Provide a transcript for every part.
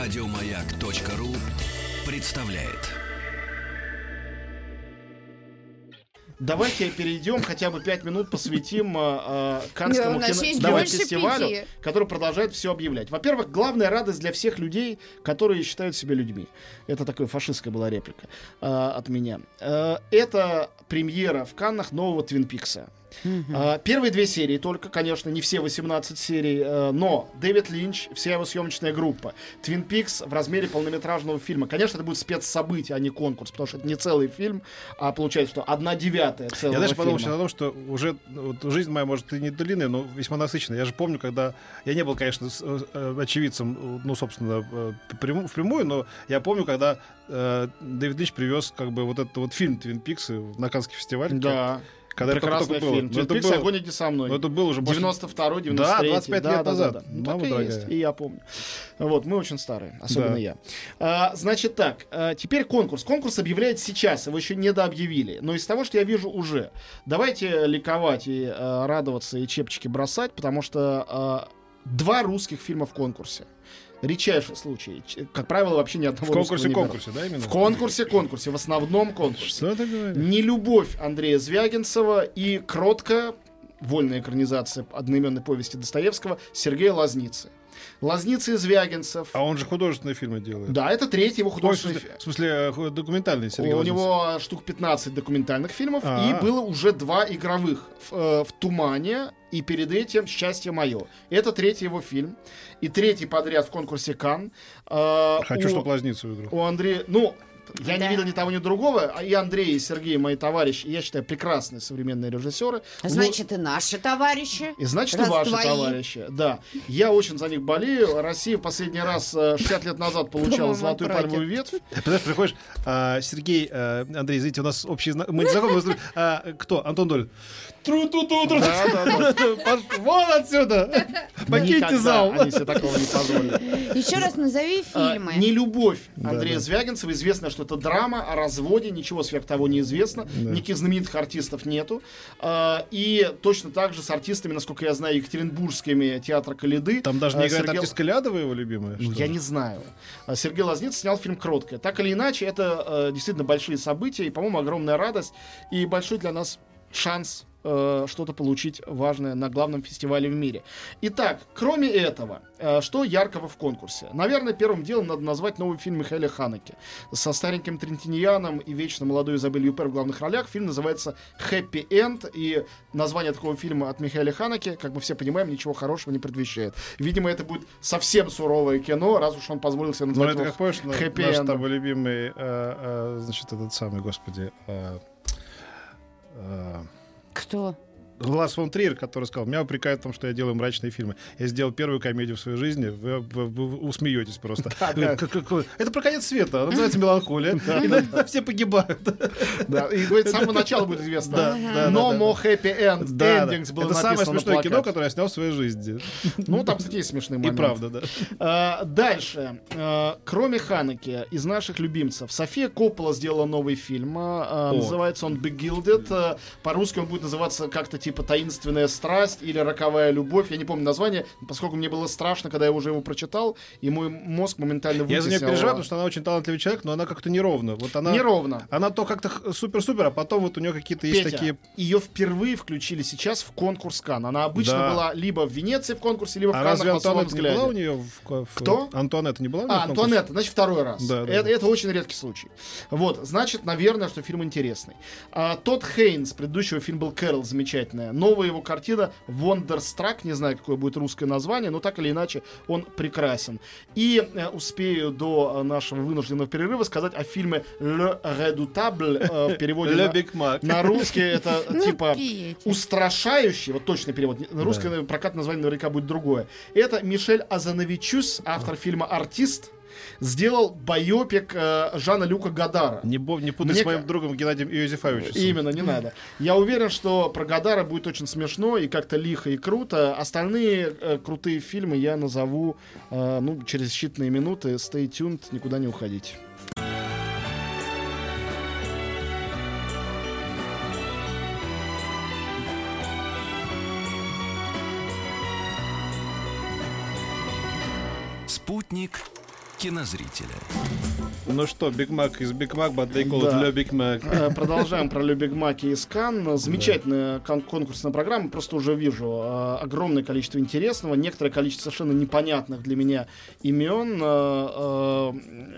Радиомаяк.ру представляет. Давайте перейдем, хотя бы пять минут посвятим э, Канскому Да, кинофестивалю, который продолжает все объявлять. Во-первых, главная радость для всех людей, которые считают себя людьми. Это такая фашистская была реплика э, от меня. Э, это премьера в Каннах нового Твин Пикса. А, Первые две серии только, конечно, не все 18 серий, э, но Дэвид Линч, вся его съемочная группа, Твин Пикс в размере полнометражного фильма. Конечно, это будет спецсобытие, а не конкурс, потому что это не целый фильм, а получается, что одна девятая целого Я даже подумал о том, что уже вот, жизнь моя, может, и не длинная, но весьма насыщенная. Я же помню, когда... Я не был, конечно, с- э, очевидцем, э, ну, собственно, э, пряму- впрямую, но я помню, когда э, Дэвид Линч привез как бы вот этот вот фильм «Твин Пикс» на Каннский фестиваль. Да, Когда это прекрасный только было. фильм. Было- огонь иди со мной. но это было уже больше- 92 93 Да, 25 лет назад. Ну, Мама так и дорогая. есть, и я помню. Вот, мы очень старые, особенно Да. я. А, значит так, а, теперь конкурс. Конкурс объявляет сейчас, его еще не дообъявили. Но из того, что я вижу уже, давайте ликовать и а, радоваться, и чепчики бросать, потому что а, два русских фильма в конкурсе. Редчайший случай. Как правило, вообще ни В одного не берут. конкурсе-конкурсе, да, именно? В конкурсе, конкурсе, в основном конкурсе. Что ты говоришь? Нелюбовь Андрея Звягинцева и кротко, вольная экранизация одноименной повести Достоевского, Сергея Лазницы. Лазницы и Звягинцев. А он же художественные фильмы делает. Да, это третий его художественный фильм. в смысле, э, документальный Сергей У Лазница. него штук 15 документальных фильмов, А. и было уже два игровых в, э, в «Тумане» и перед этим «Счастье мое». Это третий его фильм. И третий подряд в конкурсе «Кан». Э, Хочу, у- чтобы Лазницу играл. у Андрея, ну, я не Да. видел ни того, ни другого, а и Андрей, и Сергей, мои товарищи, и я считаю, прекрасные современные режиссеры. Значит, и наши товарищи. И значит, и раз ваши твои. товарищи. Да. Я очень за них болею. Россия в последний раз э, 60 лет назад получала золотую пальмовую ветвь. Понимаешь, приходишь, а, Сергей, а, Андрей, извините, у нас общий мы не знакомы, но- а, кто? Антон Доль. Тру Да, да, да. Пош- Вон отсюда! Покиньте зал! Они себе такого не позволят. Еще раз назови фильмы. Не любовь Андрея. Звягинцева. Известно, что это драма о разводе. Ничего сверх того не известно. Никаких знаменитых артистов нету. А, И точно так же с артистами, насколько я знаю, екатеринбургскими театра Калиды. Там даже не а, играет Сергей- артистка Лядова его любимая? Ну, я не знаю. А Сергей Лазниц снял фильм «Кроткая». Так или иначе, это э, действительно большие события, и, по-моему, огромная радость, и большой для нас шанс э, что-то получить важное на главном фестивале в мире. Итак, кроме этого, э, что яркого в конкурсе? Наверное, первым делом надо назвать новый фильм Михаила Ханеке. Со стареньким Трентиньяном и вечно молодой Изабель Юпер в главных ролях. Фильм называется «Хэппи Энд», и название такого фильма от Михаила Ханеке, как мы все понимаем, ничего хорошего не предвещает. Видимо, это будет совсем суровое кино, раз уж он позволил себе Ну, назвать это его как помнишь, хэппи наш эндом. там любимый, э, э, значит, этот самый, господи, э, э, Кто? Глаз фон Триер, который сказал, меня упрекают в том, что я делаю мрачные фильмы. Я сделал первую комедию в своей жизни, вы, вы- вы усмеетесь просто. Говорит, «Как- как- Это про конец света, называется «Меланхолия», и все погибают. И говорит, с самого начала будет известно. No more happy end. Endings было Это самое смешное кино, которое я снял в своей жизни. Ну, там, кстати, есть смешные И моменты. правда, да. А, дальше. А, кроме Ханеки, из наших любимцев, София Коппола сделала новый фильм. а, называется он Begilded. По-русски он будет называться как-то типа «Таинственная страсть» или «Роковая любовь». Я не помню название, поскольку мне было страшно, когда я уже его прочитал, и мой мозг моментально Я за нее вытеснил. переживаю, потому что она очень талантливый человек, но она как-то неровно. Вот она, Неровно. она то как-то супер-супер, а потом вот у нее какие-то есть Петя, такие... ее впервые включили сейчас в конкурс Кан. Она обычно Да. была либо в Венеции в конкурсе, либо в А Каннах разве Антуанетта не была у нее? В, в- Кто? Антуанетта не была у нее А? Антуанетта, значит, второй раз. Да, да, это, да. это очень редкий случай. Вот, значит, наверное, что фильм интересный. А, Тодд Хейнс, предыдущего фильм был Кэрол, замечательная. Новая его картина Wonderstruck, не знаю, какое будет русское название, но так или иначе он прекрасен. И э, успею до нашего вынужденного перерыва сказать о фильме Le Redoutable э, в переводе Le на, на русский это Ну, типа устрашающий, вот точный перевод, на наверное, прокат название наверняка будет другое. Это Мишель Азановичус, автор фильма «Артист», сделал байопик э, Жана Люка Гадара. Не, бо- не путай Мне с моим другом Геннадием Иозефовичем. Именно, не надо. Я уверен, что про Гадара будет очень смешно и как-то лихо и круто. Остальные э, крутые фильмы я назову э, ну, через считанные минуты. Stay tuned, никуда не уходить. «Спутник кинозрителя. Ну что, Big Mac is Big Mac, but they call Да. it Big Mac. Э, Продолжаем про Le Big Mac и из Канн. Замечательная кон- конкурсная программа. Просто уже вижу э, огромное количество интересного, некоторое количество совершенно непонятных для меня имен. Э,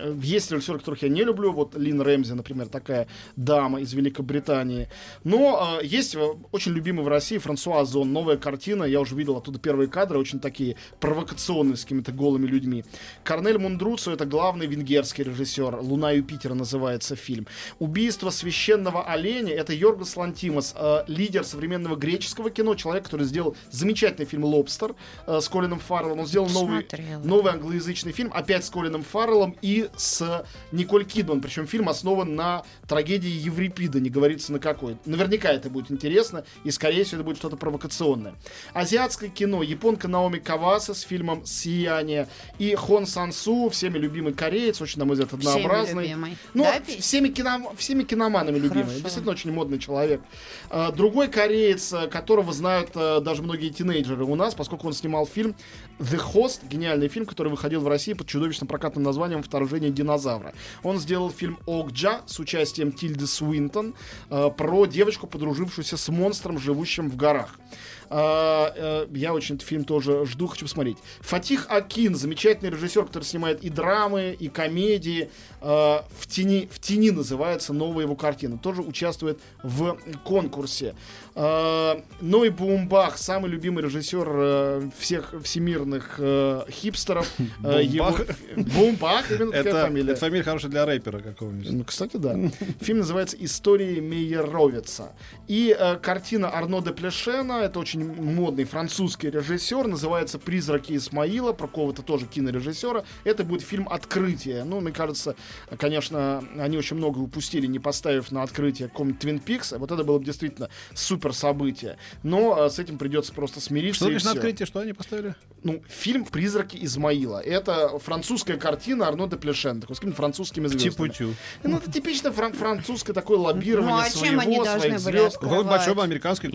э, Есть режиссеры, которых я не люблю. Вот Лин Рэмзи, например, такая дама из Великобритании. Но э, есть очень любимый в России Франсуа Озон. Новая картина. Я уже видел оттуда первые кадры, очень такие провокационные, с какими-то голыми людьми. Корнель Мундруцу это главный венгерский режиссер. Луна Юпитера называется фильм. Убийство священного оленя это Йоргос Лантимос, э, лидер современного греческого кино, человек, который сделал замечательный фильм Лобстер э, с Колином Фарреллом. Он сделал новый, новый англоязычный фильм, опять с Колином Фарреллом и с Николь Кидман. Причем фильм основан на трагедии Еврипида, не говорится на какой. Наверняка это будет интересно, и скорее всего это будет что-то провокационное. Азиатское кино. Японка Наоми Каваса с фильмом «Сияние». И Хон Сансу, всеми любимый кореец, очень, на мой взгляд, Всеми однообразный. любимый. Ну, Да, всеми, кино, всеми киноманами любимый. Хорошо. Действительно очень модный человек. А, Другой кореец, а, которого знают а, даже многие тинейджеры у нас, поскольку он снимал фильм The Host, гениальный фильм, который выходил в России под чудовищным прокатным названием «Вторжение динозавра». Он сделал фильм «Окджа» с участием Тильды Суинтон а, про девочку, подружившуюся с монстром, живущим в горах. А, э, Я очень этот фильм тоже жду, хочу посмотреть. Фатих Акин, замечательный режиссер, который снимает и драмы, и комедии. А, В тени, в тени называется новая его картина. Тоже участвует в конкурсе. А, Ной Бумбах, самый любимый режиссер э, всех всемирных э, хипстеров. Э, Бумбах? Именно такая Это, фамилия. это фамилия хорошая для рэпера какого-нибудь. Ну, кстати, да. Фильм называется «Истории Мейеровица». И картина Арно де Плешена, это очень модный французский режиссер, называется «Призраки Исмаила», про кого-то тоже кинорежиссера. Это будет фильм «Открытие». Ну, мне кажется, конечно, они очень много упустили, не поставив на открытие каком-нибудь Твин Пикс. Вот это было бы действительно супер событие. Но э, с этим придется просто смириться. Что и значит на открытие? Что они поставили? Ну, фильм «Призраки Измаила». Это французская картина Арно де Плешена, такой с какими-то французскими звездами. Типу-тю. Ну, это типично фран- французское такое лоббирование Ну, а своего, чем они должны своих звезд. большой американской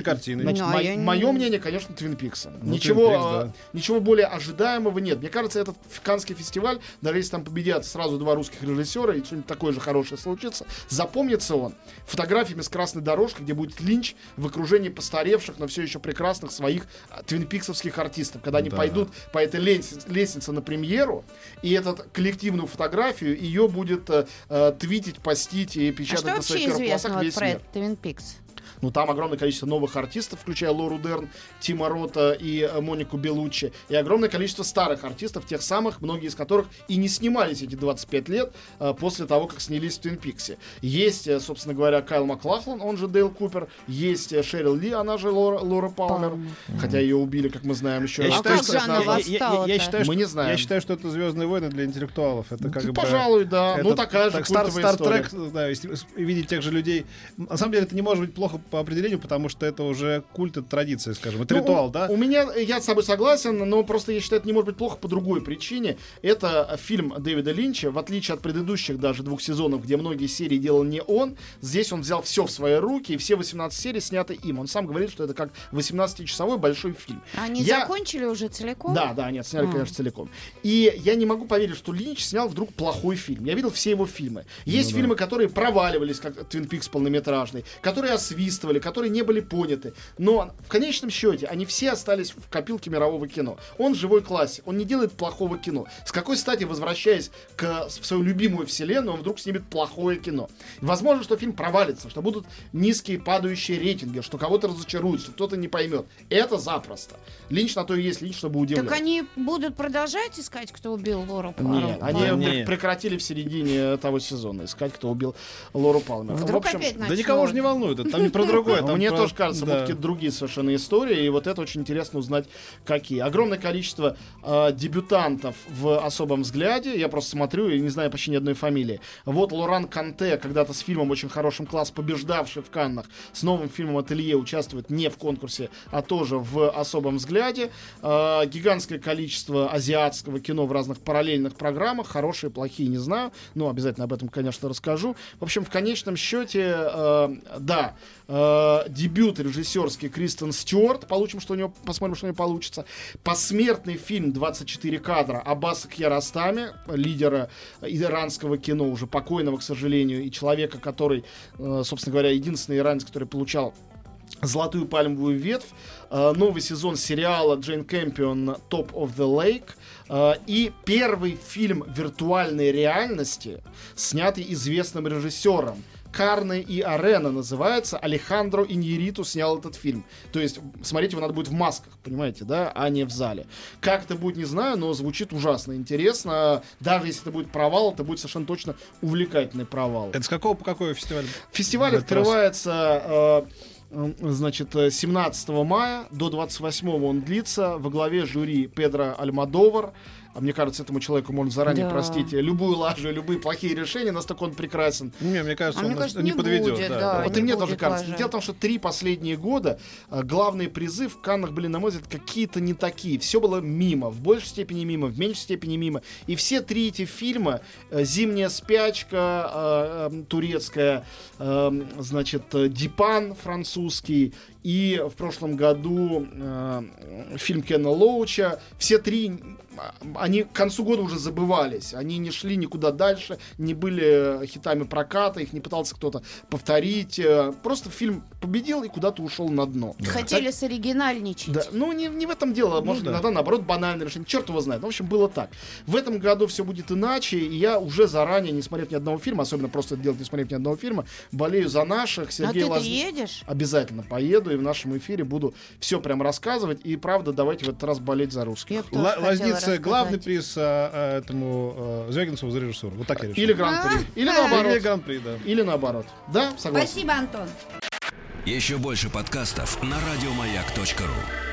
щ- картины. Значит, Ну, а мо- я не- мое мнение, конечно, Твин Пикса. Ну, ничего, Twin Peaks, а, да. ничего более ожидаемого нет. Мне кажется, этот Канский фестиваль, даже если там победят сразу два русских режиссера и что-нибудь такое же хорошее случится, запомнится он фотографиями с красной дорожкой, где будет Линч в окружении постаревших, но все еще прекрасных своих а, твинпиксовских артистов. Когда они Да. пойдут по этой лестнице, на премьеру, и эту коллективную фотографию ее будет э, э, твитить, постить и А печатать что на своих первоклассах вот весь про мир. этот Твин Пикс? Ну, там огромное количество новых артистов, включая Лору Дерн, Тима Рота и э, Монику Белуччи. И огромное количество старых артистов, тех самых, многие из которых и не снимались эти 25 лет э, после того, как снялись в Твин Пиксе. Есть, э, собственно говоря, Кайл Маклахлан, он же Дейл Купер. Есть Шерил Ли, она же Лора, Лора Палмер. Палмер. Хотя ее убили, как мы знаем, еще Я А считаю, как что же это- она я- я- я- я считаю, Мы что- не знаем. Я считаю, что это Звездные войны для интеллектуалов. Это как Ну, бы. пожалуй, да. это ну, такая же так, Стар, культовая история. Стартрек, да, видеть тех же людей. На самом деле это не может быть плохо по определению, потому что это уже культ, это традиция, скажем. Это Ну, ритуал, у, да? У меня, я с тобой согласен, но просто я считаю, это не может быть плохо по другой причине. Это фильм Дэвида Линча, в отличие от предыдущих даже двух сезонов, где многие серии делал не он, здесь он взял все в свои руки, и все 18 серий сняты им. Он сам говорит, что это как 18-часовой большой фильм. Они Я- закончили уже целиком? Да, да, нет, сняли, А. конечно, целиком. И я не могу поверить, что Линч снял вдруг плохой фильм. Я видел все его фильмы. Есть Ну фильмы, которые проваливались, как Твин Пикс полнометражный, которые освистывали, которые не были поняты. Но в конечном счете они все остались в копилке мирового кино. Он живой классик, он не делает плохого кино. С какой стати, возвращаясь к, в свою любимую вселенную, он вдруг снимет плохое кино? Возможно, что фильм провалится, что будут низкие падающие рейтинги, что кого-то разочаруют, что кто-то не поймет. Это запросто. Линч на то и есть Линч, чтобы удивлять. Так они будут продолжать искать, кто убил Лору Пару? Нет, они Пару? Не. пр- прекратили в середине того сезона искать, кто убил Лору Палмер. Вдруг в общем, опять Да начнут. никого же не волнует, это там не про другое. там мне про- тоже кажется, да. будут какие-то другие совершенно истории, и вот это очень интересно узнать, какие. Огромное количество э, дебютантов в особом взгляде. Я просто смотрю и не знаю почти ни одной фамилии. Вот Лоран Канте, когда-то с фильмом очень хорошим класс, побеждавший в Каннах, с новым фильмом «Ателье» участвует не в конкурсе, а тоже в особом взгляде. Э, гигантское количество азиатского кино в разных параллельных программах. Хорошие, плохие, не знаю. Но обязательно об этом, конечно, расскажу. В общем, в конечном счете, э, да, Э, дебют режиссерский Кристен Стюарт. Получим, что у него, посмотрим, что у него получится. Посмертный фильм 24 кадра Аббаса Кьяростами, лидера иранского кино, уже покойного, к сожалению, и человека, который, э, собственно говоря, единственный иранец, который получал Золотую пальмовую ветвь, э, новый сезон сериала Джейн Кэмпион Top of the Lake и первый фильм виртуальной реальности, снятый известным режиссером. Карне и Арена называется. Алехандро Иньериту снял этот фильм. То есть смотреть его надо будет в масках, понимаете, да, а не в зале. Как это будет, не знаю, но звучит ужасно интересно. Даже если это будет провал, это будет совершенно точно увлекательный провал. Это с какого по какой фестиваль? Фестиваль открывается э, э, значит, э, 17 мая до 28 он длится. Во главе жюри Педро Альмадовар. А мне кажется, этому человеку можно заранее Да. простить любую лажу, любые плохие решения, настолько он прекрасен. Не, мне кажется, А он мне кажется, не не подведет. будет, да, да. да. Вот и не мне тоже кажется. лажи. Дело в том, что три последние года э, главные призы в Каннах были, на мой взгляд, какие-то не такие. Все было мимо, в большей степени мимо, в меньшей степени мимо. И все три эти фильма э, «Зимняя спячка» э, турецкая, значит, «Дипан» французский и в прошлом году э, фильм Кена Лоуча. Все три, а, они к концу года уже забывались. Они не шли никуда дальше, не были хитами проката, их не пытался кто-то повторить. э, Просто фильм победил и куда-то ушел на дно. Хотели соригинальничать. Да, ну не, не в этом дело, может да. иногда наоборот банальное решение, черт его знает. Ну, в общем, было так. В этом году все будет иначе, и я уже заранее, не смотрев ни одного фильма, особенно просто это делать, не смотрев ни одного фильма, болею за наших. А Сергей ты-то Лаз- едешь? Обязательно поеду и в нашем эфире буду все прям рассказывать. И правда, давайте в этот раз болеть за русских. Лазница главный приз а, а, этому а, Звягинцеву за режиссуру. Вот так я решил. Или гран-при. Или А. наоборот. Или гран-при, да. Или наоборот. Да, согласен. Спасибо, Антон. Еще больше подкастов на радиомаяк.ру.